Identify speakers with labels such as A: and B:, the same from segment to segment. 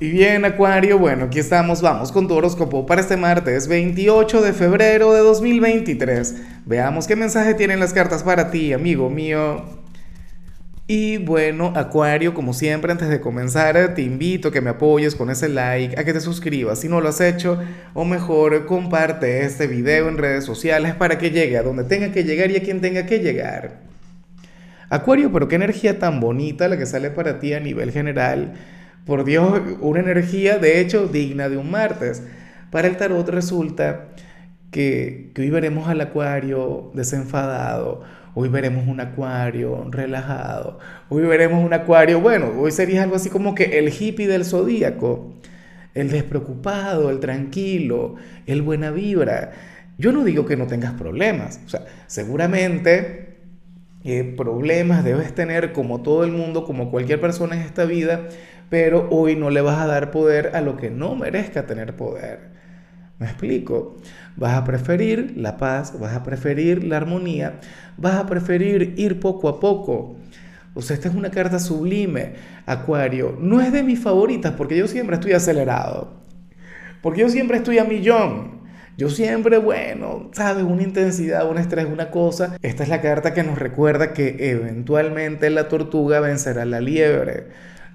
A: Y bien, Acuario, bueno, aquí estamos, vamos con tu horóscopo para este martes 28 de febrero de 2023. Veamos qué mensaje tienen las cartas para ti, amigo mío. Y bueno, Acuario, como siempre, antes de comenzar, te invito a que me apoyes con ese like, a que te suscribas si no lo has hecho, o mejor, comparte este video en redes sociales para que llegue a donde tenga que llegar y a quien tenga que llegar. Acuario, pero qué energía tan bonita la que sale para ti a nivel general por Dios, una energía de hecho digna de un martes. Para el tarot resulta que, hoy veremos al acuario desenfadado, hoy veremos un acuario relajado, hoy veremos un acuario, bueno, hoy sería algo así como que el hippie del zodíaco, el despreocupado, el tranquilo, el buena vibra. Yo no digo que no tengas problemas, o sea, seguramente eh, problemas debes tener como todo el mundo, como cualquier persona en esta vida, pero hoy no le vas a dar poder a lo que no merezca tener poder. ¿Me explico? Vas a preferir la paz, vas a preferir la armonía, vas a preferir ir poco a poco. O sea, esta es una carta sublime, Acuario. No es de mis favoritas porque yo siempre estoy acelerado. Porque yo siempre estoy a millón. Yo siempre, bueno, sabes, una intensidad, un estrés, una cosa. Esta es la carta que nos recuerda que eventualmente la tortuga vencerá la liebre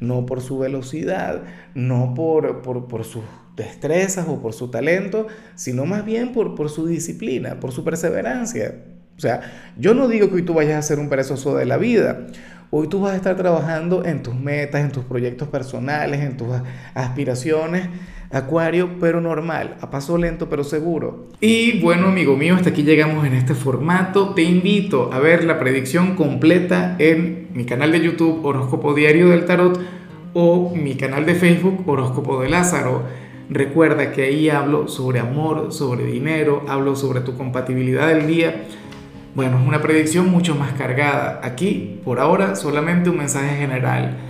A: no por su velocidad, no por, por, sus destrezas o por su talento, sino más bien por, por su disciplina, por su perseverancia. O sea, yo no digo que hoy tú vayas a ser un perezoso de la vida. Hoy tú vas a estar trabajando en tus metas, en tus proyectos personales, en tus aspiraciones, Acuario, pero normal, a paso lento pero seguro. Y bueno, amigo mío, hasta aquí llegamos en este formato. Te invito a ver la predicción completa en mi canal de YouTube Horóscopo Diario del Tarot o mi canal de Facebook Horóscopo de Lázaro. Recuerda que ahí hablo sobre amor, sobre dinero, hablo sobre tu compatibilidad del día. Bueno, es una predicción mucho más cargada. Aquí, por ahora, solamente un mensaje general